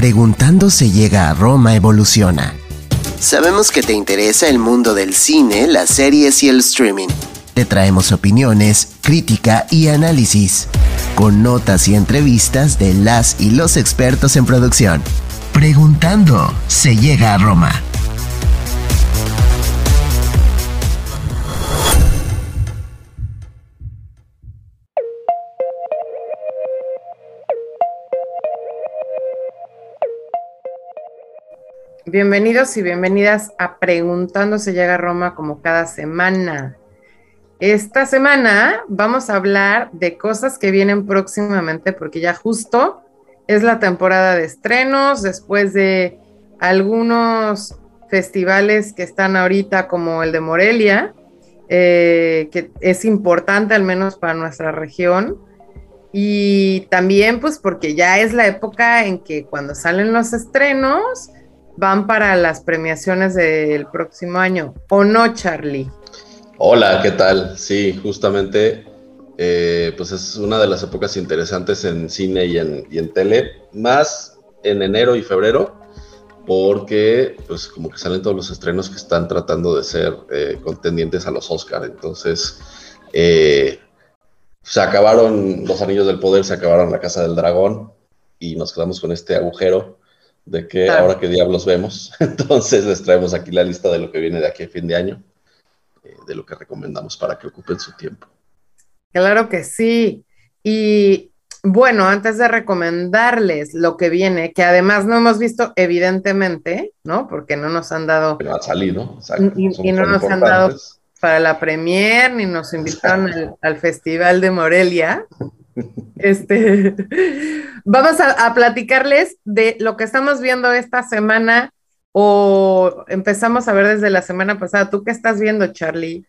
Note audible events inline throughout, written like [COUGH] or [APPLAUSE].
Preguntando se llega a Roma evoluciona. Sabemos que te interesa el mundo del cine, las series y el streaming. Te traemos opiniones, crítica y análisis, con notas y entrevistas de las y los expertos en producción. Preguntando se llega a Roma. Bienvenidos y bienvenidas a Preguntando se llega a Roma como cada semana. Esta semana vamos a hablar de cosas que vienen próximamente porque ya justo es la temporada de estrenos después de algunos festivales que están ahorita como el de Morelia, eh, que es importante al menos para nuestra región. Y también pues porque ya es la época en que cuando salen los estrenos, van para las premiaciones del próximo año, ¿o no, Charlie? Hola, ¿qué tal? Sí, justamente, eh, pues es una de las épocas interesantes en cine y en, tele, más en enero y febrero, porque pues como que salen todos los estrenos que están tratando de ser eh, contendientes a los Oscar. Entonces, eh, se acabaron los Anillos del Poder, se acabaron la Casa del Dragón y nos quedamos con este agujero de que ahora qué diablos vemos. [LAUGHS] Entonces les traemos aquí la lista de lo que viene de aquí a fin de año, eh, de lo que recomendamos para que ocupen su tiempo. Claro que sí. Y bueno, antes de recomendarles lo que viene, que además no hemos visto evidentemente, ¿no? Porque no nos han dado... Pero ha salido. y, y, no nos han dado para la premier, ni nos invitaron al, al Festival de Morelia. Este, [LAUGHS] vamos a, platicarles de lo que estamos viendo esta semana o empezamos a ver desde la semana pasada. ¿Tú qué estás viendo, Charlie?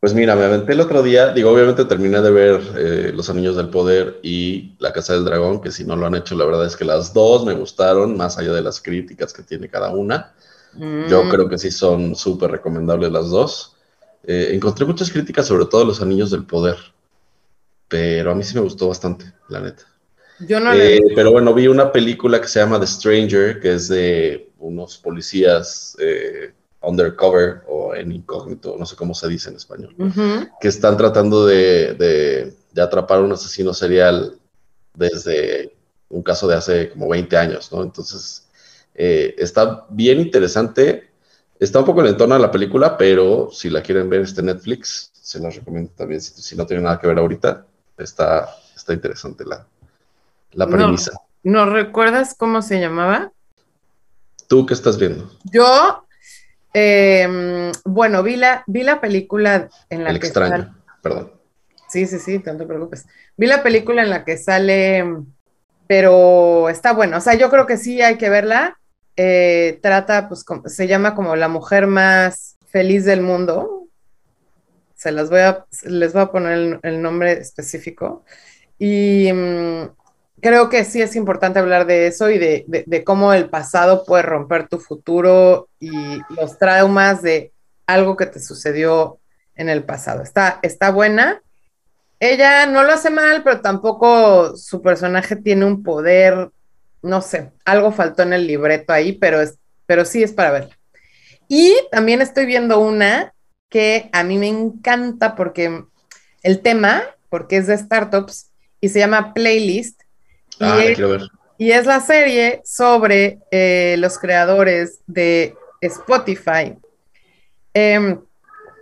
Pues mira, me aventé el otro día, digo, obviamente terminé de ver eh, Los Anillos del Poder y La Casa del Dragón, que si no lo han hecho, la verdad es que las dos me gustaron, más allá de las críticas que tiene cada una. Yo mm. creo que sí son súper recomendables las dos. Eh, encontré muchas críticas sobre todo Los Anillos del Poder pero a mí sí me gustó bastante, la neta. Yo no eh, Pero bueno, vi una película que se llama The Stranger, que es de unos policías eh, undercover o en incógnito, no sé cómo se dice en español, que están tratando de, de, atrapar a un asesino serial desde un caso de hace como 20 años, ¿no? Entonces, eh, está bien interesante. Está un poco lentona la película, pero si la quieren ver, este Netflix, se la recomiendo también, si, si no tiene nada que ver ahorita está, está interesante la, la premisa. No, recuerdas cómo se llamaba? ¿Tú qué estás viendo? Yo, em, bueno, vi la, vi la película en la El extraño, perdón. Sí, sí, sí, no te preocupes. Vi la película en la que sale, pero está bueno. O sea, yo creo que sí hay que verla. Eh, trata, pues, se llama como la mujer más feliz del mundo, se las voy a, les voy a poner el, nombre específico. Y mm, creo que sí es importante hablar de eso y de, cómo el pasado puede romper tu futuro y los traumas de algo que te sucedió en el pasado. Está, está buena. Ella no lo hace mal, pero tampoco su personaje tiene un poder, no sé, algo faltó en el libreto ahí, pero, es, pero sí es para verla. Y también estoy viendo una que a mí me encanta porque el tema, porque es de startups y se llama Playlist. Ah, y, es, quiero ver. y es la serie sobre eh, los creadores de Spotify. Em,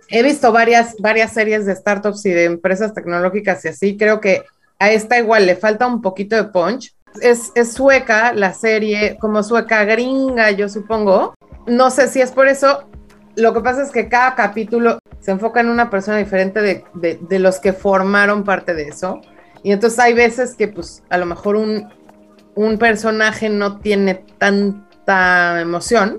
he visto varias, varias series de startups y de empresas tecnológicas y así. Creo que a esta igual le falta un poquito de punch. Es, es, sueca la serie, como sueca gringa, yo supongo. No sé si es por eso, lo que pasa es que cada capítulo se enfoca en una persona diferente de, los que formaron parte de eso. Y entonces hay veces que pues a lo mejor un, personaje no tiene tanta emoción,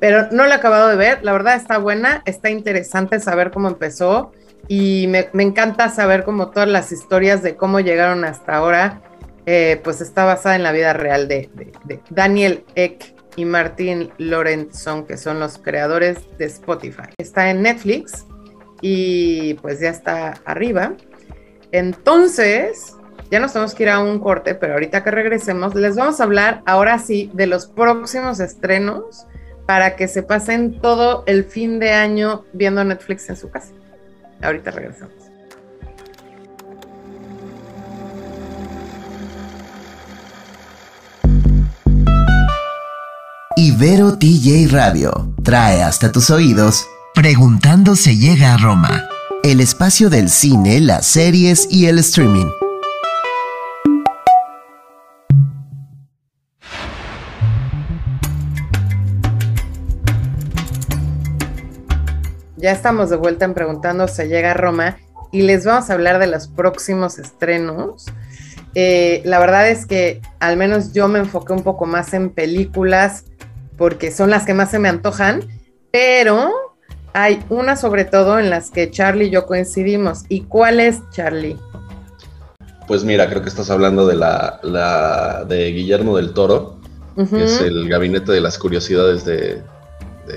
pero no lo he acabado de ver. La verdad está buena, está interesante saber cómo empezó y me, encanta saber como todas las historias de cómo llegaron hasta ahora. Eh, pues está basada en la vida real de, de Daniel Eck y Martin Lorenzon, que son los creadores de Spotify. Está en Netflix y pues ya está arriba. Entonces, Ya nos tenemos que ir a un corte, pero ahorita que regresemos, les vamos a hablar ahora sí de los próximos estrenos para que se pasen todo el fin de año viendo Netflix en su casa. Ahorita regresamos. Ibero TJ Radio trae hasta tus oídos Preguntando se llega a Roma, el espacio del cine, las series y el streaming. Ya estamos de vuelta en Preguntando se llega a Roma y les vamos a hablar de los próximos estrenos. Eh, la verdad es que al menos yo me enfoqué un poco más en películas porque son las que más se me antojan, pero hay una sobre todo en las que Charlie y yo coincidimos. ¿Y cuál es Charlie? Pues mira, creo que estás hablando de la, de Guillermo del Toro, que es el gabinete de las curiosidades de,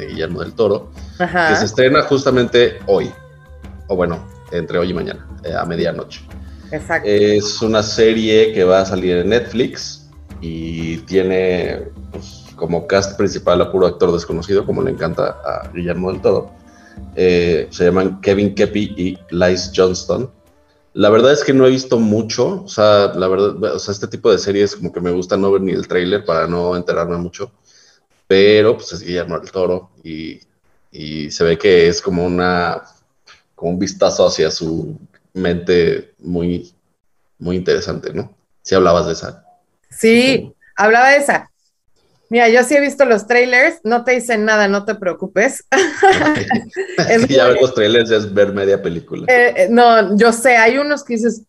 Guillermo del Toro, que se estrena justamente hoy, o bueno, entre hoy y mañana, eh, a medianoche. Exacto. Es una serie que va a salir en Netflix y tiene pues, como cast principal a puro actor desconocido, como le encanta a Guillermo del Toro. Eh, se llaman Kevin Kepi y Lice Johnston. La verdad es que no he visto mucho, o sea, la verdad, o sea, este tipo de series como que me gusta no ver ni el tráiler para no enterarme mucho, pero pues es Guillermo del Toro y, y se ve que es como una, como un vistazo hacia su mente muy, muy interesante, ¿no? Si hablabas de esa. Sí, hablaba de esa. Mira, yo sí he visto los trailers, no te dicen nada, no te preocupes. [LAUGHS] [LAUGHS] ya ver los trailers es ver media película. Eh, eh, no, yo sé, hay unos que dices,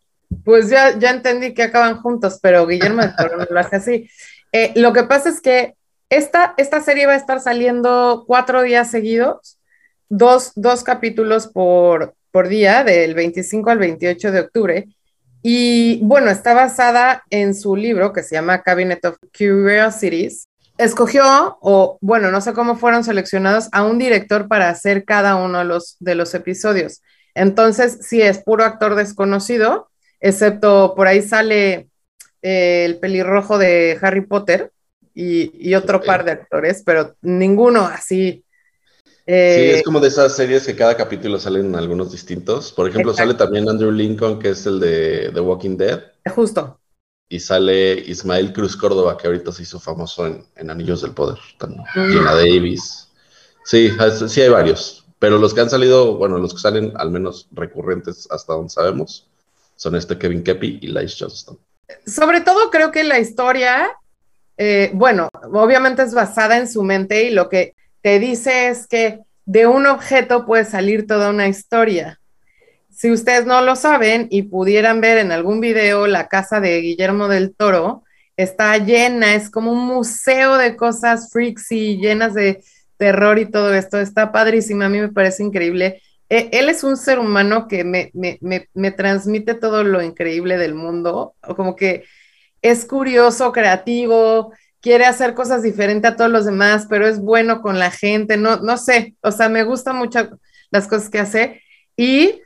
pues ya, ya entendí que acaban juntos, pero Guillermo de Toro no lo hace así. Eh, lo que pasa es que esta, esta serie va a estar saliendo cuatro días seguidos, dos, dos capítulos por, por día, del 25 al 28 de octubre. Y bueno, está basada en su libro que se llama Cabinet of Curiosities, escogió, o bueno, no sé cómo fueron seleccionados, a un director para hacer cada uno de los, de los episodios. Entonces, sí, es puro actor desconocido, excepto por ahí sale eh, el pelirrojo de Harry Potter y, otro par de actores, pero ninguno así. Eh, sí, es como de esas series que cada capítulo salen algunos distintos. Por ejemplo, sale también Andrew Lincoln, que es el de The Walking Dead. Justo y sale Ismael Cruz Córdoba, que ahorita se hizo famoso en, Anillos del Poder, también. Mm. Davis. Sí, sí hay varios, pero los que han salido, bueno, los que salen al menos recurrentes hasta donde sabemos, son este Kevin Kepi y Lice Johnston. Sobre todo creo que la historia, eh, bueno, obviamente es basada en su mente y lo que te dice es que de un objeto puede salir toda una historia. Si ustedes no lo saben y pudieran ver en algún video la casa de Guillermo del Toro, está llena, es como un museo de cosas freaks y llenas de terror y todo esto. Está padrísima, a mí me parece increíble. E, él es un ser humano que me, me, transmite todo lo increíble del mundo, como que es curioso, creativo, quiere hacer cosas diferentes a todos los demás, pero es bueno con la gente, no, no sé, o sea, me gustan mucho las cosas que hace. Y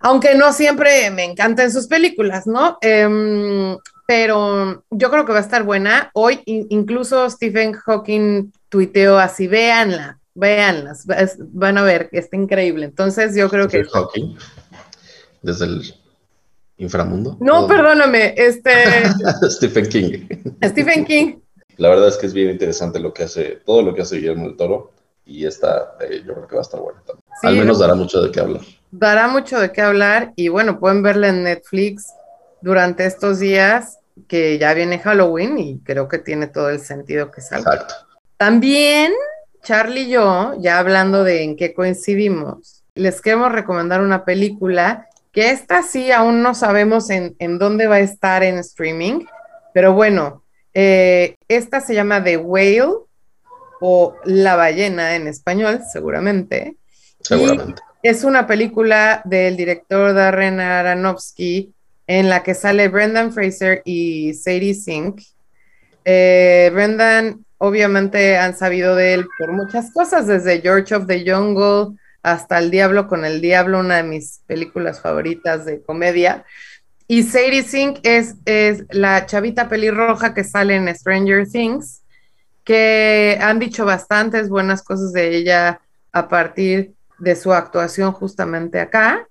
aunque no siempre me encantan sus películas, ¿no? Em, pero yo creo que va a estar buena. Hoy incluso Stephen Hawking tuiteó así, véanla, véanlas, van a ver que está increíble. Entonces yo creo que... Hawking, desde el inframundo. No, perdóname, este... [LAUGHS] Stephen King. Stephen King. La verdad es que es bien interesante lo que hace, todo lo que hace Guillermo del Toro y esta eh, yo creo que va a estar buena también. Al menos dará mucho de qué hablar dará mucho de qué hablar y bueno, pueden verla en Netflix durante estos días que ya viene Halloween y creo que tiene todo el sentido que salga. Exacto. También Charlie y yo, ya hablando de en qué coincidimos, les queremos recomendar una película que esta sí aún no sabemos en, dónde va a estar en streaming, pero bueno, eh, esta se llama The Whale o La ballena en español, seguramente. Seguramente. Es una película del director Darren Aronofsky en la que sale Brendan Fraser y Sadie Sink. Eh, Brendan, obviamente, han sabido de él por muchas cosas, desde George of the Jungle hasta El Diablo con el Diablo, una de mis películas favoritas de comedia. Y Sadie Sink es, es la chavita pelirroja que sale en Stranger Things, que han dicho bastantes buenas cosas de ella a partir de su actuación justamente acá.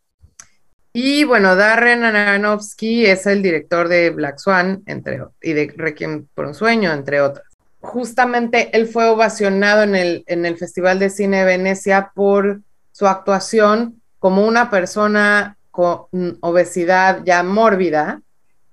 Y bueno, Darren Aronofsky es el director de Black Swan entre, y de Requiem por un sueño, entre otras. Justamente él fue ovacionado en el, en el Festival de Cine de Venecia por su actuación como una persona con obesidad ya mórbida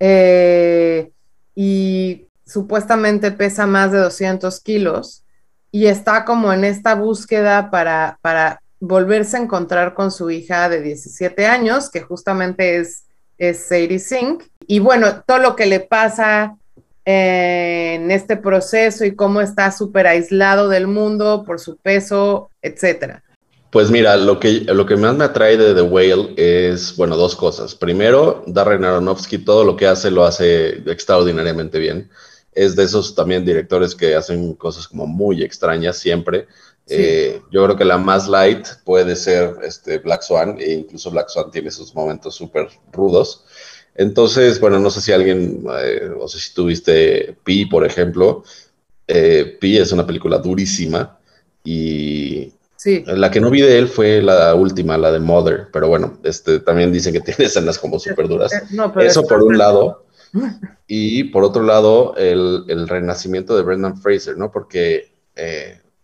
eh, y supuestamente pesa más de 200 kilos y está como en esta búsqueda para, para volverse a encontrar con su hija de 17 años, que justamente es, es Sadie Sink. Y bueno, todo lo que le pasa eh, en este proceso y cómo está súper aislado del mundo por su peso, etcétera. Pues mira, lo que, lo que más me atrae de The Whale es, bueno, dos cosas. Primero, Darren Aronofsky todo lo que hace lo hace extraordinariamente bien. Es de esos también directores que hacen cosas como muy extrañas siempre. Eh, yo creo que la más light puede ser este Black Swan, e incluso Black Swan tiene sus momentos súper rudos. Entonces, bueno, no sé si alguien, eh, o sé si tuviste Pi, por ejemplo. Eh, Pi es una película durísima y sí. la que no vi de él fue la última, la de Mother, pero bueno, este, también dicen que [LAUGHS] tiene escenas como súper duras. Eso por un lado. [LAUGHS] Y por otro lado, el, el renacimiento de Brendan Fraser, ¿no? Porque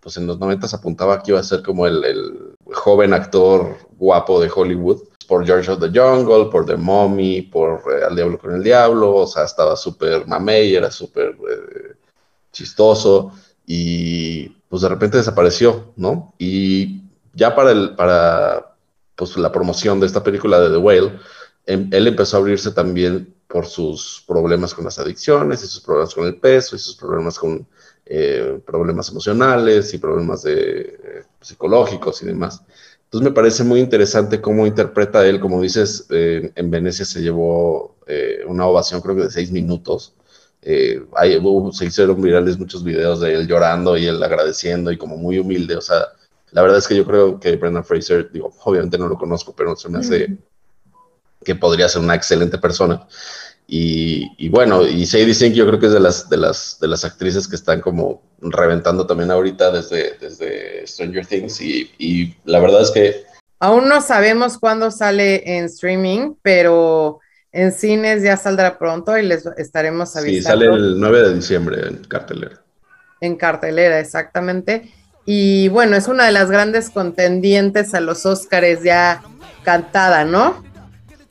pues en los 90 apuntaba que iba a ser como el, joven actor guapo de Hollywood, por George of the Jungle, por The Mommy, por eh, Al Diablo con el Diablo, o sea, estaba súper mamey, era súper eh, chistoso, y pues de repente desapareció, ¿no? Y ya para, el, para pues, la promoción de esta película de The Whale, em, él empezó a abrirse también por sus problemas con las adicciones y sus problemas con el peso y sus problemas con eh, problemas emocionales y problemas de, eh, psicológicos y demás. Entonces me parece muy interesante cómo interpreta él, como dices, eh, en Venecia se llevó una ovación creo que de seis minutos. Hay, se hicieron virales muchos videos de él llorando y él agradeciendo y como muy humilde. O sea, la verdad es que yo creo que Brendan Fraser, digo, obviamente no lo conozco, pero se me hace que podría ser una excelente persona. Y, bueno, y Sadie Sink yo creo que es de las, de las, de las actrices que están como reventando también ahorita desde, desde Stranger Things y, la verdad es que... Aún no sabemos cuándo sale en streaming, pero en cines ya saldrá pronto y les estaremos avisando. Sí, sale el 9 de diciembre en cartelera. En cartelera, exactamente. Y bueno, es una de las grandes contendientes a los Óscares ya cantada, ¿no?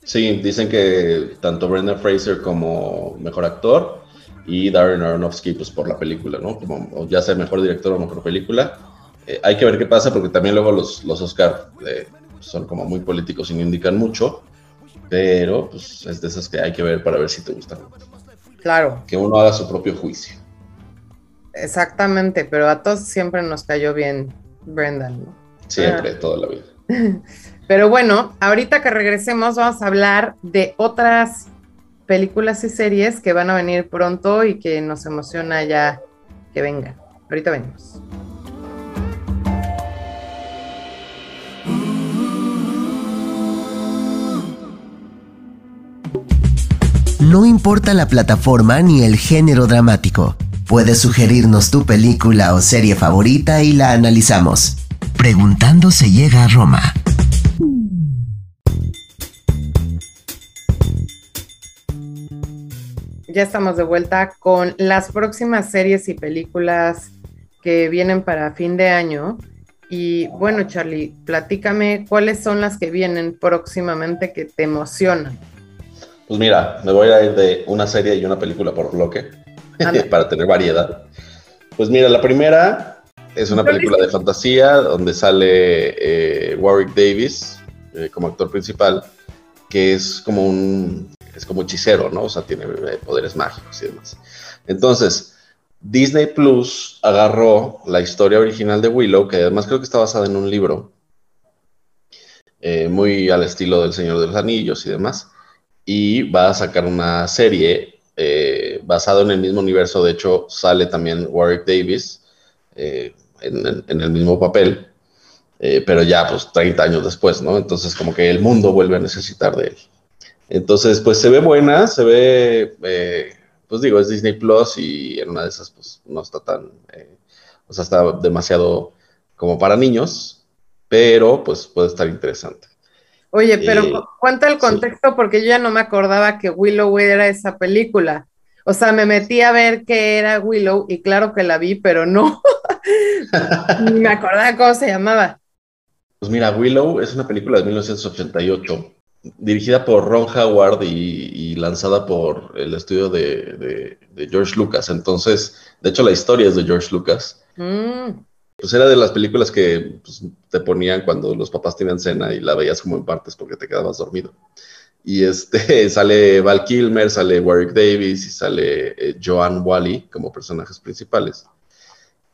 Sí, dicen que tanto Brendan Fraser como mejor actor y Darren Aronofsky, pues por la película, ¿no? Como ya sea mejor director o mejor película. Eh, hay que ver qué pasa porque también luego los, los Oscar eh, son como muy políticos y no indican mucho, pero pues es de esas que hay que ver para ver si te gustan. Claro. Que uno haga su propio juicio. Exactamente, pero a todos siempre nos cayó bien Brendan, ¿no? Siempre, ah. toda la vida. [LAUGHS] Pero bueno, ahorita que regresemos vamos a hablar de otras películas y series que van a venir pronto y que nos emociona ya que vengan. Ahorita venimos. No importa la plataforma ni el género dramático. Puedes sugerirnos tu película o serie favorita y la analizamos. Preguntando se llega a Roma. Ya estamos de vuelta con las próximas series y películas que vienen para fin de año. Y bueno, Charlie, platícame cuáles son las que vienen próximamente que te emocionan. Pues mira, me voy a ir de una serie y una película por bloque [LAUGHS] para tener variedad. Pues mira, la primera es una película de fantasía donde sale eh, Warwick Davis eh, como actor principal, que es como un es como hechicero, ¿no? O sea, tiene eh, poderes mágicos y demás. Entonces, Disney Plus agarró la historia original de Willow, que además creo que está basada en un libro, eh, muy al estilo del Señor de los Anillos y demás, y va a sacar una serie eh, basada en el mismo universo. De hecho, sale también Warwick Davis en, en, el mismo papel, pero ya pues 30 años después, ¿no? Entonces como que el mundo vuelve a necesitar de él. Entonces, pues se ve buena, se ve, eh, pues digo, es Disney Plus y en una de esas, pues no está tan, eh, o sea, está demasiado como para niños, pero pues puede estar interesante. Oye, pero eh, cuenta el contexto porque yo ya no me acordaba que Willow era esa película. O sea, me metí a ver qué era Willow y claro que la vi, pero no. [LAUGHS] me acordaba cómo se llamaba. Pues mira, Willow es una película de 1988, dirigida por Ron Howard y, lanzada por el estudio de, George Lucas. Entonces, de hecho, la historia es de George Lucas. Mm. Pues era de las películas que pues, te ponían cuando los papás tenían cena y la veías como en partes porque te quedabas dormido. Y este, [LAUGHS] sale Val Kilmer, sale Warwick Davis y sale eh, Joan Wally como personajes principales.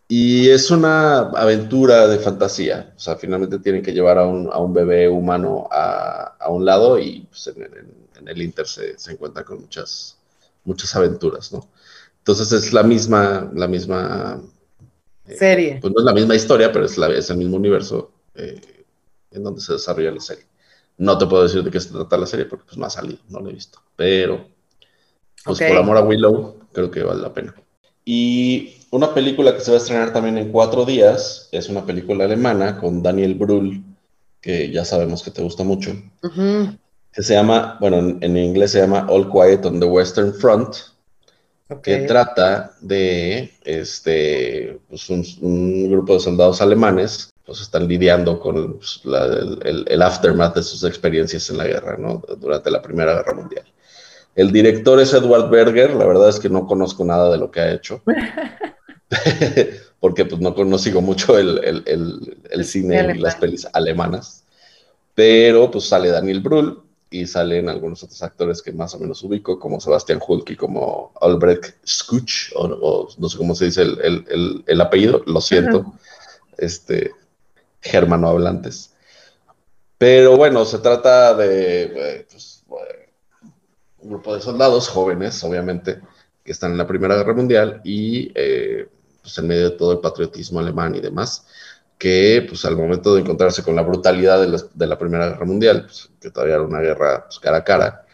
Y es una aventura de fantasía. O sea, finalmente tienen que llevar a un, a un bebé humano a, a, un lado y pues, en, el Inter se, se encuentra con muchas, muchas aventuras, ¿no? Entonces es la misma, la misma eh, serie. pues no es la misma historia, pero es, la, es el mismo universo eh, en donde se desarrolla la serie. No te puedo decir de qué se trata la serie porque pues, no ha salido, no lo he visto. Pero, pues por amor a Willow, creo que vale la pena. Y una película que se va a estrenar también en cuatro días es una película alemana con Daniel Brühl, que ya sabemos que te gusta mucho, que se llama, bueno, en, inglés se llama All Quiet on the Western Front, que trata de este, pues un, grupo de soldados alemanes pues están lidiando con pues, el, aftermath de sus experiencias en la guerra, ¿no? Durante la Primera Guerra Mundial. El director es Edward Berger, la verdad es que no conozco nada de lo que ha hecho, [LAUGHS] [LAUGHS] porque pues no, no sigo mucho el, el cine y las pelis alemanas, pero pues sale Daniel Brühl y salen algunos otros actores que más o menos ubico, como Sebastian Hulk y como Albrecht Skuch, o, no sé cómo se dice el, apellido, lo siento, este, germano hablantes. Pero bueno, se trata de eh, pues, un grupo de soldados jóvenes, obviamente, que están en la Primera Guerra Mundial y eh, pues en medio de todo el patriotismo alemán y demás, que pues al momento de encontrarse con la brutalidad de la, Primera Guerra Mundial, pues, que todavía era una guerra pues, cara a cara,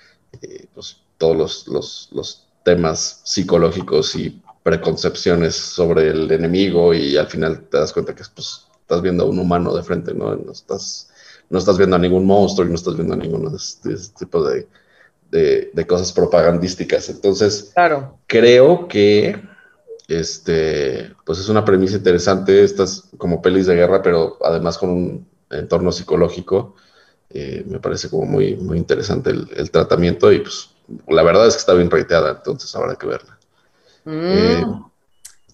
pues todos los, los temas psicológicos y preconcepciones sobre el enemigo y al final te das cuenta que pues, estás viendo a un humano de frente, ¿no? No estás, no estás viendo a ningún monstruo y no estás viendo a ninguno de este, tipo de, de, cosas propagandísticas. Entonces, claro. creo que este, pues es una premisa interesante, estas como pelis de guerra, pero además con un entorno psicológico. Eh, me parece como muy, muy interesante el, tratamiento y pues la verdad es que está bien reiteada, entonces habrá que verla. Mm. Eh,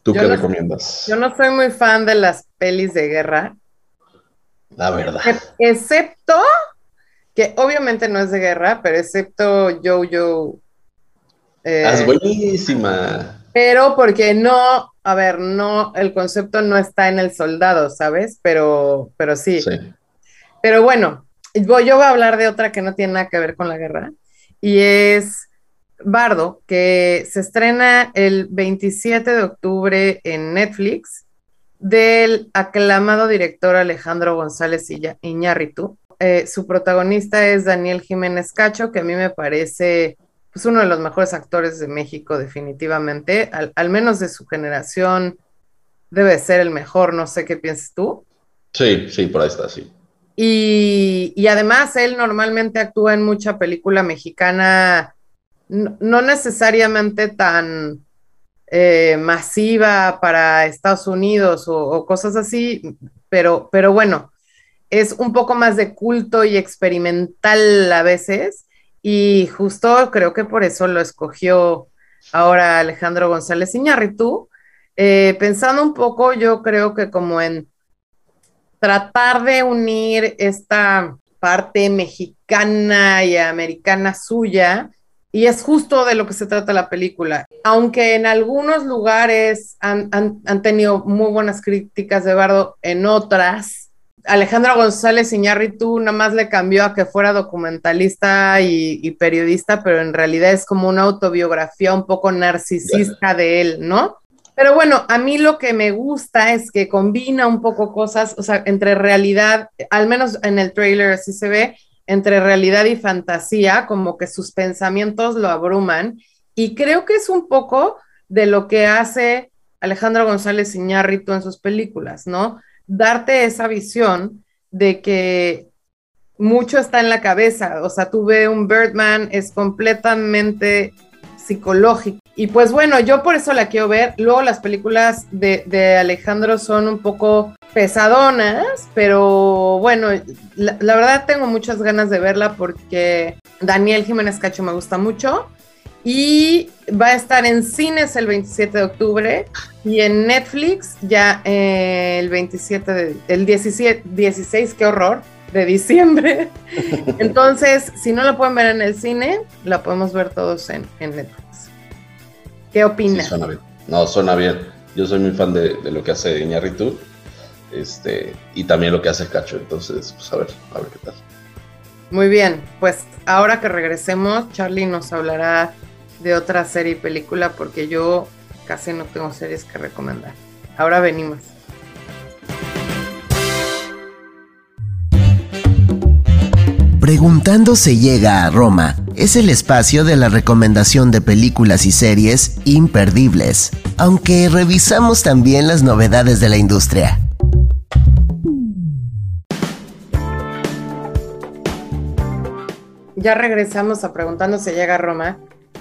¿Tú qué recomiendas? Yo no soy muy fan de las pelis de guerra. La verdad. Excepto que obviamente no es de guerra, pero excepto Jojo. Eh, ah, es buenísima. Pero porque no, a ver, no, el concepto no está en el soldado, ¿sabes? Pero, pero sí. sí. Pero bueno, yo voy a hablar de otra que no tiene nada que ver con la guerra y es Bardo, que se estrena el 27 de octubre en Netflix, del aclamado director Alejandro González Iñárritu. Eh, su protagonista es Daniel Jiménez Cacho, que a mí me parece pues, uno de los mejores actores de México, definitivamente, al, menos de su generación, debe ser el mejor, no sé qué piensas tú. Sí, sí, por ahí está, sí. Y, y además él normalmente actúa en mucha película mexicana no, necesariamente tan eh, masiva para Estados Unidos o, cosas así, pero, pero bueno, es un poco más de culto y experimental a veces, y justo creo que por eso lo escogió ahora Alejandro González Iñárritu. Eh, pensando un poco, yo creo que como en tratar de unir esta parte mexicana y americana suya y es justo de lo que se trata la película. Aunque en algunos lugares han, tenido muy buenas críticas de Bardo, en otras, Alejandro González Iñárritu nada más le cambió a que fuera documentalista y, periodista, pero en realidad es como una autobiografía un poco narcisista de él, ¿no? Pero bueno, a mí lo que me gusta es que combina un poco cosas, o sea, entre realidad, al menos en el trailer así se ve, entre realidad y fantasía, como que sus pensamientos lo abruman. Y creo que es un poco de lo que hace Alejandro González Iñárritu en sus películas, ¿no? Darte esa visión de que mucho está en la cabeza, o sea, tú ves un Birdman, es completamente psicológico. Y pues bueno, yo por eso la quiero ver. Luego las películas de, Alejandro son un poco pesadonas, pero bueno, la, verdad tengo muchas ganas de verla porque Daniel Jiménez Cacho me gusta mucho y va a estar en cines el 27 de octubre y en Netflix ya eh, el 27 de, el 17, 16, qué horror, de diciembre. [LAUGHS] Entonces, si no la pueden ver en el cine, la podemos ver todos en, Netflix. ¿Qué opinas? suena bien. No, suena bien. Yo soy muy fan de, lo que hace Iñárritu este, y también lo que hace Cacho. Entonces, pues a ver, a ver qué tal. Muy bien, pues ahora que regresemos, Charlie nos hablará de otra serie y película porque yo casi no tengo series que recomendar. Ahora venimos. Preguntando se llega a Roma es el espacio de la recomendación de películas y series imperdibles, aunque revisamos también las novedades de la industria. Ya regresamos a Preguntando se llega a Roma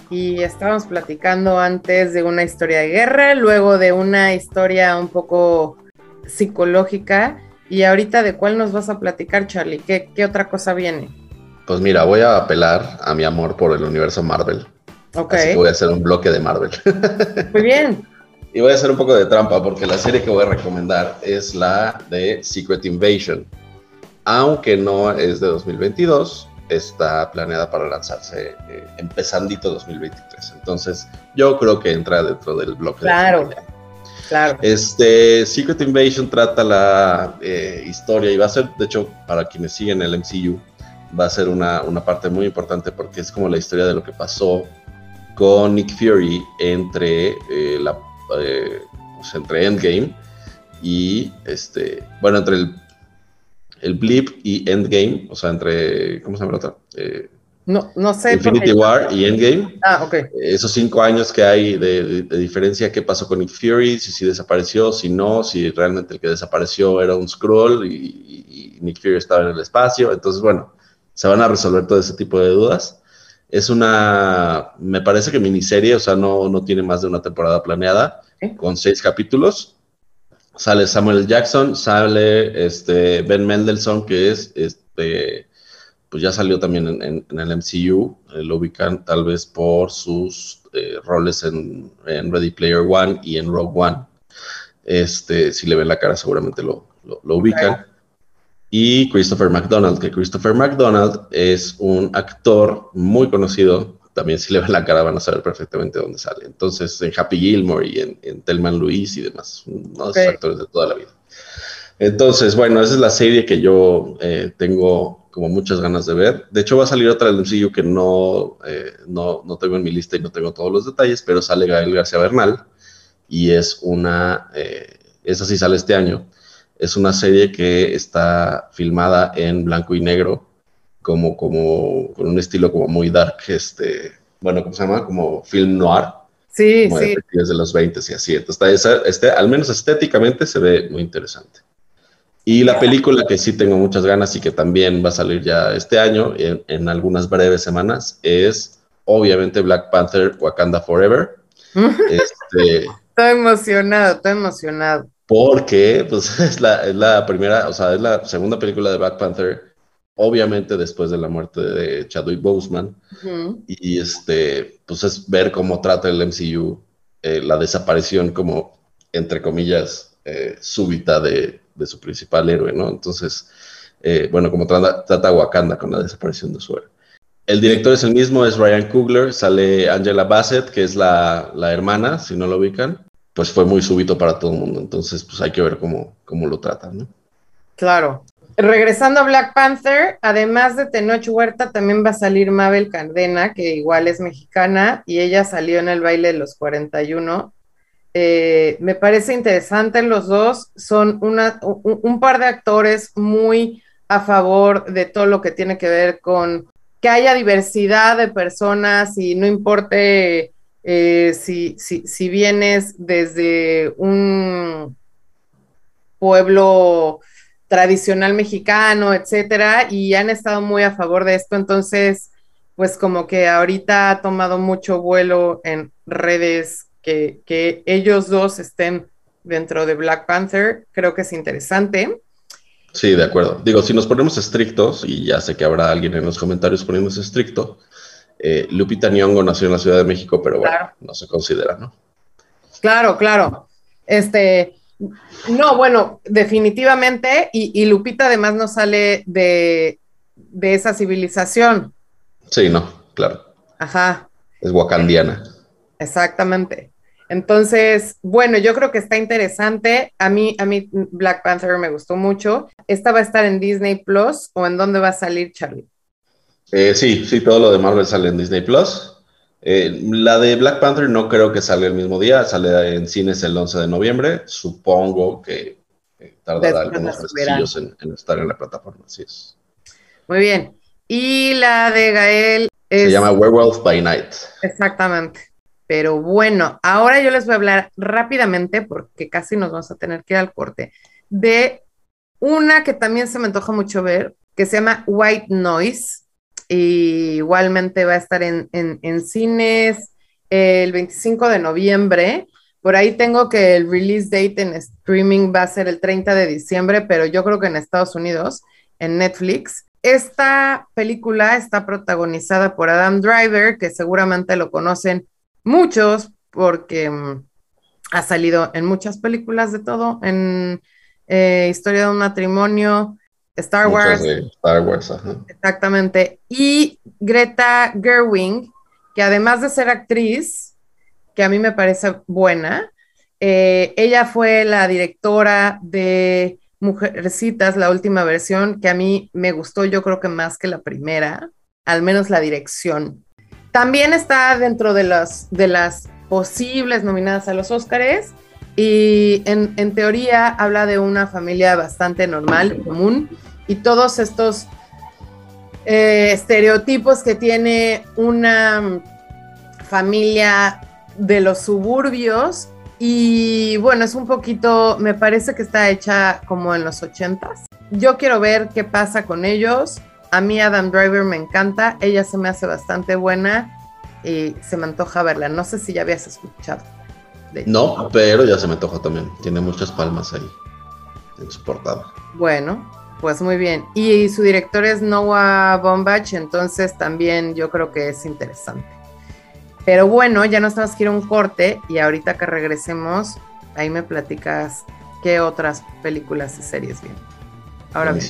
y estábamos platicando antes de una historia de guerra, luego de una historia un poco psicológica y ahorita de cuál nos vas a platicar, Charlie, ¿qué, qué otra cosa viene? Pues mira, voy a apelar a mi amor por el universo Marvel. Ok. Así que voy a hacer un bloque de Marvel. [LAUGHS] Muy bien. y voy a hacer un poco de trampa porque la serie que voy a recomendar es la de Secret Invasion. Aunque no es de 2022, está planeada para lanzarse eh, empezandito 2023. Entonces, yo creo que entra dentro del bloque. Claro, claro. Este, Secret Invasion trata la eh, historia y va a ser, de hecho, para quienes siguen el MCU, va a ser una, una parte muy importante porque es como la historia de lo que pasó con Nick Fury entre eh, la pues, entre Endgame y este bueno entre el el Blip y Endgame, o sea, entre, ¿cómo se llama la otra? Eh, no, no sé. Infinity War y Endgame. Ah, ok. Esos cinco años que hay de, diferencia, qué pasó con Nick Fury, si, si, desapareció, si no, si realmente el que desapareció era un Skrull y, Nick Fury estaba en el espacio. Entonces, bueno, se van a resolver todo ese tipo de dudas. Es una, me parece que miniserie, o sea, no, no tiene más de una temporada planeada, con seis capítulos sale Samuel Jackson, sale este Ben Mendelssohn, que es este, pues ya salió también en, el MCU, eh, lo ubican tal vez por sus eh, roles en, Ready Player One y en Rogue One. Este, si le ven la cara, seguramente lo, lo ubican. Y Christopher McDonald, que Christopher McDonald es un actor muy conocido también si le ven la cara van a saber perfectamente dónde sale. Entonces, en Happy Gilmore y en, en Telman Luis y demás, unos actores de toda la vida. Entonces, bueno, esa es la serie que yo eh, tengo como muchas ganas de ver. De hecho, va a salir otra del sencillo que no, eh, no, no, tengo en mi lista y no tengo todos los detalles, pero sale Gael García Bernal y es una, eh, esa sí sale este año. Es una serie que está filmada en blanco y negro como, como, con un estilo como muy dark, este, bueno, ¿cómo se llama? Como film noir. Sí, sí. Desde los 20 y así. Entonces, este, al menos estéticamente se ve muy interesante. Y la película que sí tengo muchas ganas y que también va a salir ya este año, en, en algunas breves semanas, es obviamente Black Panther Wakanda Forever. [LAUGHS] este, estoy emocionado, estoy emocionado. Porque pues, [LAUGHS] es, la, es la primera, o sea, es la segunda película de Black Panther obviamente después de la muerte de Chadwick Boseman. Y este, pues es ver cómo trata el MCU eh, la desaparición como, entre comillas, eh, súbita de, su principal héroe, ¿no? Entonces, eh, bueno, como trata, trata Wakanda con la desaparición de su héroe. El director es el mismo, es Ryan Coogler, sale Angela Bassett, que es la, la hermana, si no lo ubican, pues fue muy súbito para todo el mundo, entonces pues hay que ver cómo, cómo lo tratan, ¿no? Claro, Regresando a Black Panther, además de Tenoch Huerta, también va a salir Mabel Candena, que igual es mexicana, y ella salió en el baile de los 41. Eh, me parece interesante los dos, son una, un, par de actores muy a favor de todo lo que tiene que ver con que haya diversidad de personas y no importe eh, si, si, vienes desde un pueblo tradicional mexicano, etcétera, y han estado muy a favor de esto. Entonces, pues como que ahorita ha tomado mucho vuelo en redes que, que ellos dos estén dentro de Black Panther, creo que es interesante. Sí, de acuerdo. Digo, si nos ponemos estrictos, y ya sé que habrá alguien en los comentarios poniéndose estricto, eh, Lupita Nyong'o nació en la Ciudad de México, pero bueno, no se considera, ¿no? Claro, claro. Este, no, bueno, definitivamente, y, Lupita además no sale de, de, esa civilización. Sí, no, claro. Ajá. Es wakandiana. Exactamente. Entonces, bueno, yo creo que está interesante. A mí, a mí Black Panther me gustó mucho. ¿Esta va a estar en Disney Plus o en dónde va a salir, Charlie? Eh, sí, sí, todo lo de Marvel sale en Disney Plus. Eh, la de Black Panther no creo que salga el mismo día, sale en cines el 11 de noviembre. Supongo que tardará algunos meses en, en, estar en la plataforma, así es. Muy bien. Y la de Gael Se llama Werewolf by Night. Exactamente. Pero bueno, ahora yo les voy a hablar rápidamente, porque casi nos vamos a tener que ir al corte, de una que también se me antoja mucho ver, que se llama White Noise. Y igualmente va a estar en, cines el 25 de noviembre. Por ahí tengo que el release date en streaming va a ser el 30 de diciembre, pero yo creo que en Estados Unidos, en Netflix. Esta película está protagonizada por Adam Driver, que seguramente lo conocen muchos, porque mm, ha salido en muchas películas de todo, en eh, Historia de un matrimonio, Star Wars. Star Wars, Exactamente. Y Greta Gerwing, que además de ser actriz, que a mí me parece buena, eh, ella fue la directora de Mujercitas, la última versión, que a mí me gustó, yo creo que más que la primera, al menos la dirección. También está dentro de, de las posibles nominadas a los Óscares y en, teoría habla de una familia bastante normal, común, y todos estos eh, estereotipos que tiene una familia de los suburbios y bueno, es un poquito, me parece que está hecha como en los ochentas. Yo quiero ver qué pasa con ellos. A mí Adam Driver me encanta, ella se me hace bastante buena y se me antoja verla. No sé si ya habías escuchado. No, pero ya se me antoja también. Tiene muchas palmas ahí en su portada. Bueno, pues muy bien. Y su director es Noah Bombach, entonces también yo creo que es interesante. Pero bueno, ya nos tenemos que ir a un corte y ahorita que regresemos, ahí me platicas qué otras películas y series vienen. Ahora bien.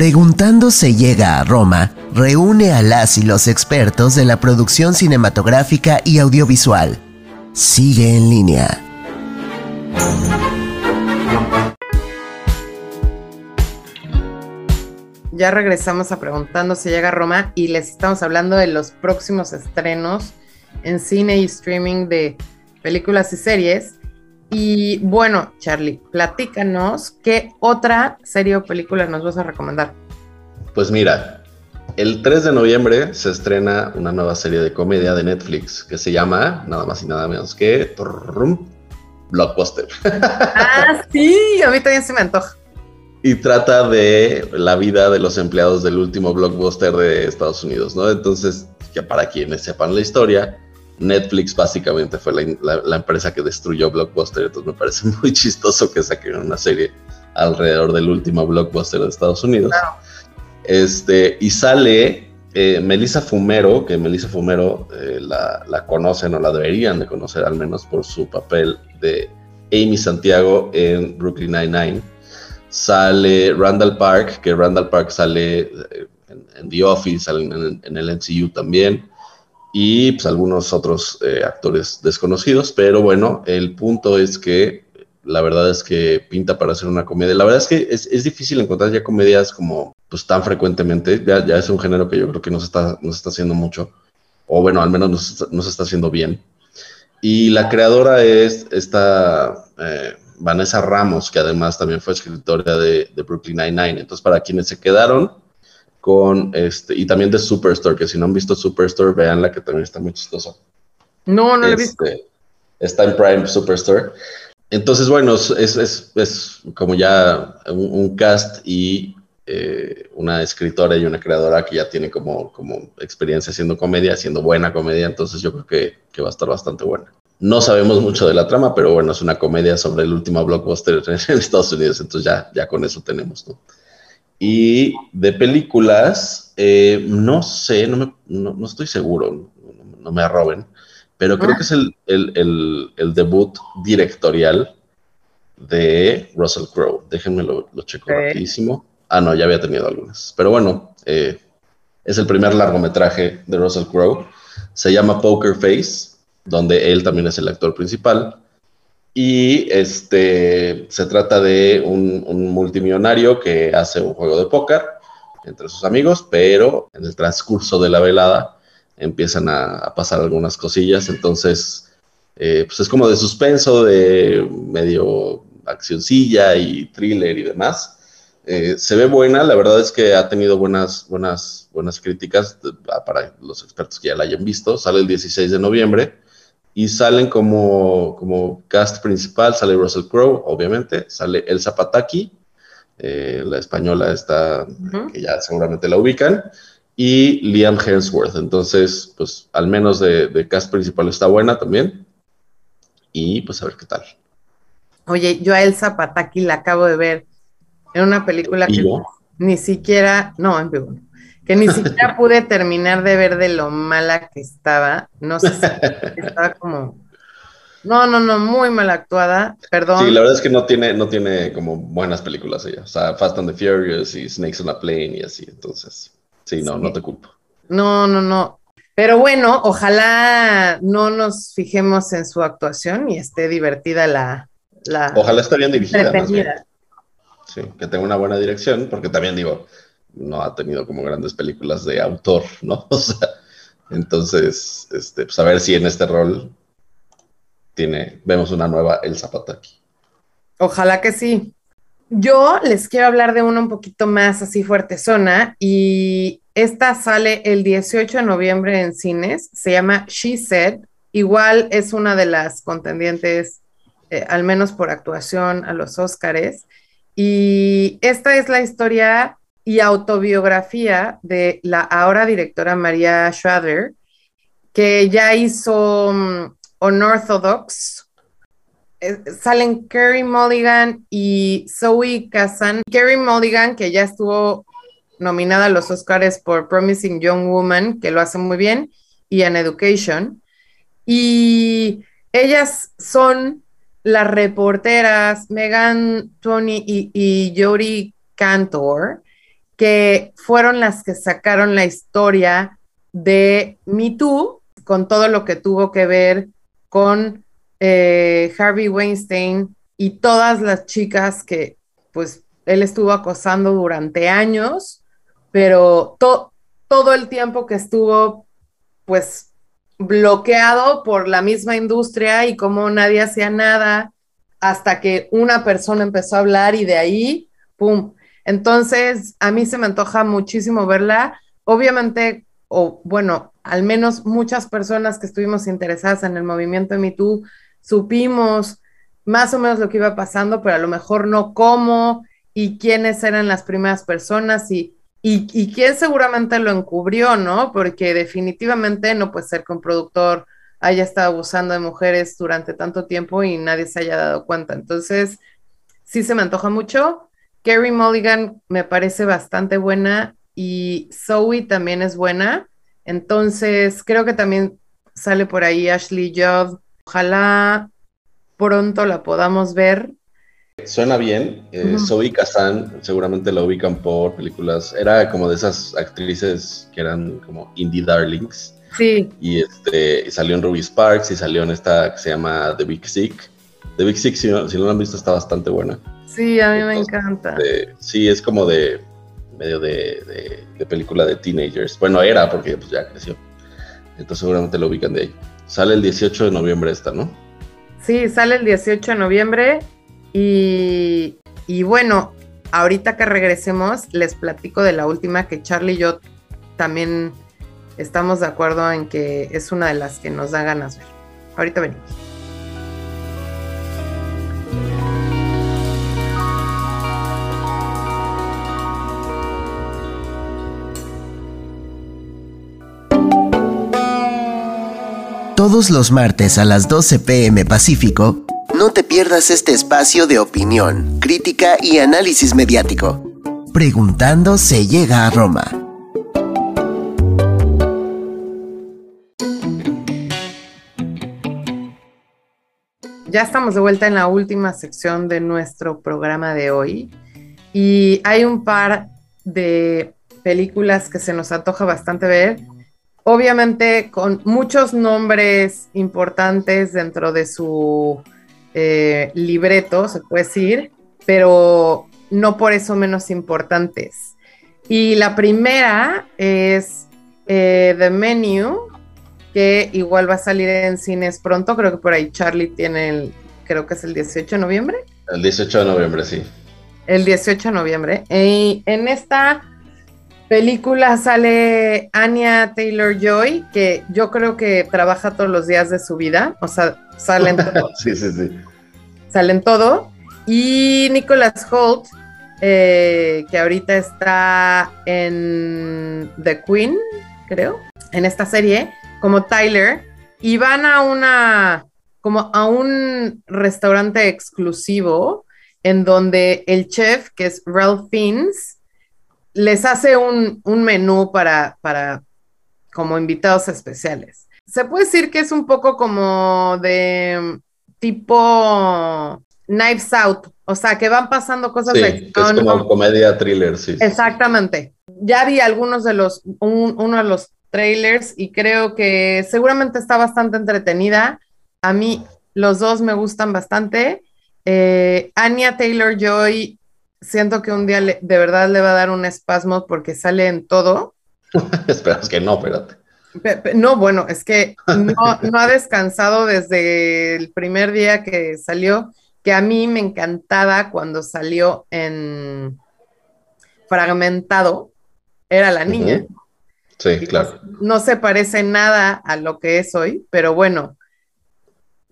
Preguntando se llega a Roma, reúne a las y los expertos de la producción cinematográfica y audiovisual. Sigue en línea. Ya regresamos a Preguntando se llega a Roma y les estamos hablando de los próximos estrenos en cine y streaming de películas y series. Y bueno, Charlie, platícanos qué otra serie o película nos vas a recomendar. Pues mira, el 3 de noviembre se estrena una nueva serie de comedia de Netflix que se llama nada más y nada menos que Blockbuster. [LAUGHS] Ah, sí, a mí también se me antoja. Y trata de la vida de los empleados del último blockbuster de Estados Unidos, ¿no? Entonces, que para quienes sepan la historia, Netflix básicamente fue la, empresa que destruyó Blockbuster, entonces me parece [LAUGHS] muy chistoso que saquen una serie alrededor del último Blockbuster de Estados Unidos. Este, y sale eh, Melissa Fumero, que Melissa Fumero eh, la, la, conocen o la deberían de conocer al menos por su papel de Amy Santiago en Brooklyn Nine-Nine. Sale Randall Park, que Randall Park sale eh, en, The Office, sale en, en el MCU también y pues algunos otros eh, actores desconocidos, pero bueno, el punto es que la verdad es que pinta para hacer una comedia. La verdad es que es, difícil encontrar ya comedias como pues tan frecuentemente, ya, ya, es un género que yo creo que no se está, no está haciendo mucho, o bueno, al menos no se está, haciendo bien. Y la creadora es esta eh, Vanessa Ramos, que además también fue escritora de, Brooklyn Nine-Nine. Entonces, para quienes se quedaron con este, y también de Superstore, que si no han visto Superstore, veanla que también está muy chistosa. No, no la he visto. Este, está en Prime Superstore. Entonces, bueno, es, como ya un, cast y eh, una escritora y una creadora que ya tiene como, como experiencia haciendo comedia, haciendo buena comedia, entonces yo creo que, que, va a estar bastante buena. No sabemos mucho de la trama, pero bueno, es una comedia sobre el último blockbuster [LAUGHS] en Estados Unidos, entonces ya, ya con eso tenemos, ¿no? Y de películas, eh, no sé, no, me, no, estoy seguro, no, me arroben, pero creo ah. que es el, el, el, debut directorial de Russell Crowe. Déjenme lo, lo checo rapidísimo. Ah, no, ya había tenido algunas. Pero bueno, eh, es el primer largometraje de Russell Crowe. Se llama Poker Face, donde él también es el actor principal. Y este se trata de un, multimillonario que hace un juego de póker entre sus amigos, pero en el transcurso de la velada empiezan a, pasar algunas cosillas. Entonces, eh, pues es como de suspenso, de medio accioncilla y thriller y demás. Eh, se ve buena, la verdad es que ha tenido buenas, buenas, buenas críticas para los expertos que ya la hayan visto. Sale el 16 de noviembre y salen como, como cast principal, sale Russell Crowe, obviamente, sale Elsa Pataki, eh, la española está, que ya seguramente la ubican, y Liam Hemsworth. Entonces, pues al menos de, de cast principal está buena también. Y pues a ver qué tal. Oye, yo a Elsa Pataki la acabo de ver en una película que ni siquiera, no, en vivo, que ni siquiera pude terminar de ver de lo mala que estaba. No sé si estaba como. No, no, no, muy mal actuada, perdón. Sí, la verdad es que no tiene, no tiene como buenas películas ella. O sea, Fast and the Furious y Snakes on a Plane y así. Entonces, sí, no, no te culpo. No, no, no. Pero bueno, ojalá no nos fijemos en su actuación y esté divertida la. la ojalá esté bien dirigida. Sí, que tenga una buena dirección, porque también digo, no ha tenido como grandes películas de autor, ¿no? [LAUGHS] O sea, entonces, este, pues a ver si en este rol tiene, vemos una nueva El Zapataki. Ojalá que sí. Yo les quiero hablar de una un poquito más así fuerte zona y esta sale el 18 de noviembre en cines, se llama She Said, igual es una de las contendientes, eh, al menos por actuación, a los Óscares. Y esta es la historia y autobiografía de la ahora directora María Schrader, que ya hizo um, Unorthodox. Eh, salen Kerry Mulligan y Zoe Kazan. Kerry Mulligan, que ya estuvo nominada a los Oscars por Promising Young Woman, que lo hace muy bien, y An Education. Y ellas son las reporteras Megan, Tony y, y Jodie Cantor, que fueron las que sacaron la historia de Me Too, con todo lo que tuvo que ver con eh, Harvey Weinstein y todas las chicas que pues él estuvo acosando durante años, pero todo el tiempo que estuvo pues bloqueado por la misma industria y como nadie hacía nada hasta que una persona empezó a hablar y de ahí, ¡pum! Entonces, a mí se me antoja muchísimo verla. Obviamente, o bueno, al menos muchas personas que estuvimos interesadas en el movimiento de MeToo supimos más o menos lo que iba pasando, pero a lo mejor no cómo y quiénes eran las primeras personas y y, quién seguramente lo encubrió, ¿no? Porque definitivamente no puede ser que un productor haya estado abusando de mujeres durante tanto tiempo y nadie se haya dado cuenta. Entonces, sí se me antoja mucho. Kerry Mulligan me parece bastante buena y Zoe también es buena. Entonces, creo que también sale por ahí Ashley Judd. Ojalá pronto la podamos ver Suena bien. Eh, Zoe Kazan, seguramente la ubican por películas. Era como de esas actrices que eran como indie darlings. Sí. Y este, salió en Ruby Sparks y salió en esta que se llama The Big Sick. The Big Sick, si no, si no la han visto, está bastante buena. Sí, a mí me encanta. sí, es como de medio de, película de teenagers. Bueno, era porque pues, ya creció. Entonces seguramente lo ubican de ahí. Sale el 18 de noviembre esta, ¿no? Sí, sale el 18 de noviembre y, y bueno, ahorita que regresemos les platico de la última que Charlie y yo también estamos de acuerdo en que es una de las que nos da ganas ver. Ahorita venimos. Todos los martes a las 12 pm Pacífico, no te pierdas este espacio de opinión, crítica y análisis mediático. Preguntando se llega a Roma. Ya estamos de vuelta en la última sección de nuestro programa de hoy y hay un par de películas que se nos antoja bastante ver, obviamente con muchos nombres importantes dentro de su eh, libreto, se puede decir, pero no por eso menos importantes. Y la primera es eh, The Menu, que igual va a salir en cines pronto. Creo que por ahí Charlie tiene el, creo que es el 18 de noviembre. El 18 de noviembre, sí. El 18 de noviembre. Y en esta película sale Anya Taylor Joy, que yo creo que trabaja todos los días de su vida. O sea, salen [LAUGHS] todo. sí, sí, sí. Salen todo. Y Nicholas Holt, eh, que ahorita está en The Queen, creo, en esta serie como Tyler, y van a una, como a un restaurante exclusivo en donde el chef, que es Ralph Fiennes, les hace un, un menú para, para como invitados especiales. Se puede decir que es un poco como de tipo Knives Out, o sea, que van pasando cosas sí, de... Es como comedia thriller, sí. Exactamente. Ya vi algunos de los, uno de los trailers y creo que seguramente está bastante entretenida. A mí los dos me gustan bastante. Eh, Anya Taylor Joy, siento que un día de verdad le va a dar un espasmo porque sale en todo. [LAUGHS] Esperas que no, espérate. No, bueno, es que no, no, ha descansado desde el primer día que salió, que a mí me encantaba cuando salió en Fragmentado, era la niña. Sí, claro. No, se parece nada a lo que es hoy, pero bueno.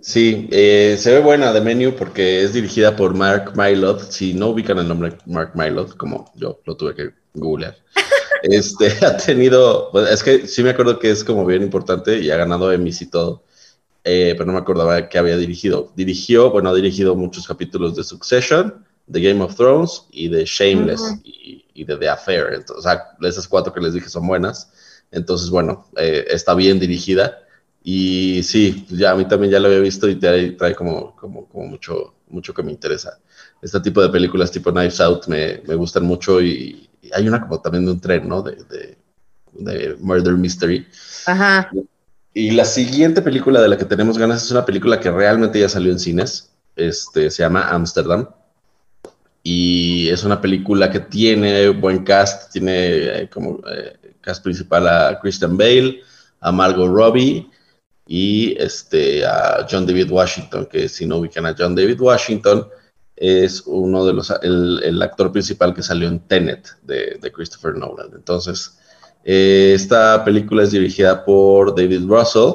Sí, eh, se ve buena de Menu porque es dirigida por Mark Mylod. Si no ubican el nombre Mark Mylod, como yo lo tuve que googlear, [LAUGHS] este, [LAUGHS] ha tenido, pues, es que sí me acuerdo que es como bien importante y ha ganado Emmys y todo, eh, pero no me acordaba que había dirigido. Dirigió, bueno, ha dirigido muchos capítulos de Succession, de Game of Thrones y de Shameless y, de The Affair. Entonces, o sea, esas cuatro que les dije son buenas. Entonces, bueno, eh, está bien dirigida. Y sí, ya a mí también ya lo había visto y trae, trae como, como, como, mucho, mucho que me interesa. Este tipo de películas tipo Knives Out me, me gustan mucho y, hay una como también de un tren, ¿no? De, de, de, Murder Mystery. Ajá. Y la siguiente película de la que tenemos ganas es una película que realmente ya salió en cines. Este, se llama Amsterdam. Y es una película que tiene buen cast, tiene eh, como eh, cast principal a Christian Bale, a Margot Robbie y este, a John David Washington, que si no ubican a John David Washington, es uno de los, el, el actor principal que salió en Tenet de, de Christopher Nolan. Entonces, eh, esta película es dirigida por David Russell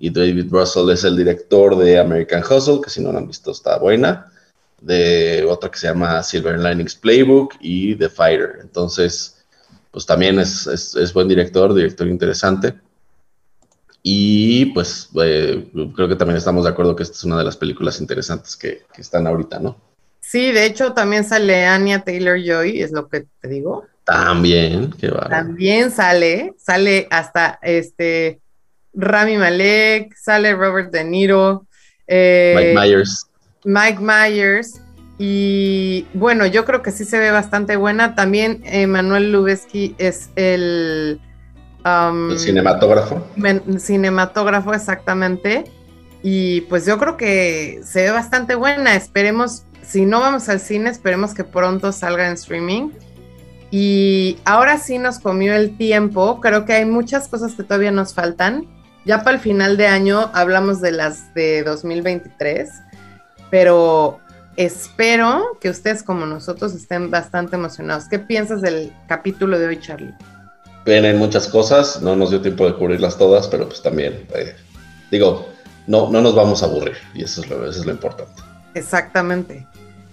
y David Russell es el director de American Hustle, que si no la han visto está buena, de otra que se llama Silver Linings Playbook y The Fighter. Entonces, pues también es, es, buen director, director interesante. Y pues eh, creo que también estamos de acuerdo que esta es una de las películas interesantes que, que están ahorita, ¿no? Sí, de hecho también sale Anya Taylor Joy, es lo que te digo. También, qué También sale, sale hasta este Rami Malek, sale Robert De Niro. Eh, Mike Myers. Mike Myers. Y bueno, yo creo que sí se ve bastante buena. También Manuel Lubezki es el, um, el cinematógrafo. cinematógrafo, exactamente. Y pues yo creo que se ve bastante buena. Esperemos, si no vamos al cine, esperemos que pronto salga en streaming. Y ahora sí nos comió el tiempo. Creo que hay muchas cosas que todavía nos faltan. Ya para el final de año hablamos de las de 2023, pero espero que ustedes como nosotros estén bastante emocionados. ¿Qué piensas del capítulo de hoy, Charlie? Vienen muchas cosas, no nos dio tiempo de cubrirlas todas, pero pues también, eh, digo, no, no nos vamos a aburrir y eso es, lo, eso es lo importante. Exactamente.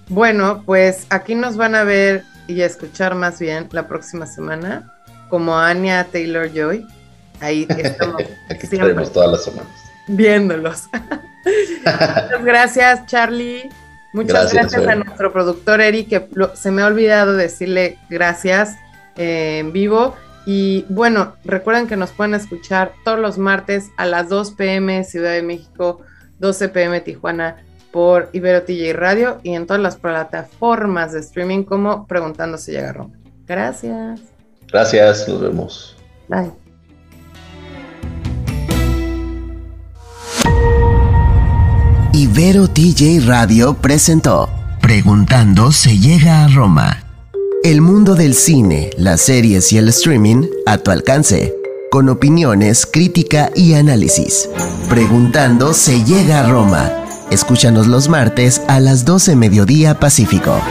Bueno, pues aquí nos van a ver y a escuchar más bien la próxima semana como Anya Taylor Joy. Ahí [LAUGHS] estamos. aquí estaremos todas las semanas. Viéndolos. [LAUGHS] Muchas gracias, Charlie. Muchas gracias, a nuestro productor Eric, que se me ha olvidado decirle gracias eh, en vivo. Y bueno, recuerden que nos pueden escuchar todos los martes a las 2 pm Ciudad de México, 12 pm Tijuana por Ibero TJ Radio y en todas las plataformas de streaming como Preguntando si llega Roma. Gracias. Gracias, nos vemos. Bye. Ibero TJ Radio presentó Preguntando se llega a Roma. El mundo del cine, las series y el streaming a tu alcance, con opiniones, crítica y análisis. Preguntando se llega a Roma. Escúchanos los martes a las 12 mediodía Pacífico.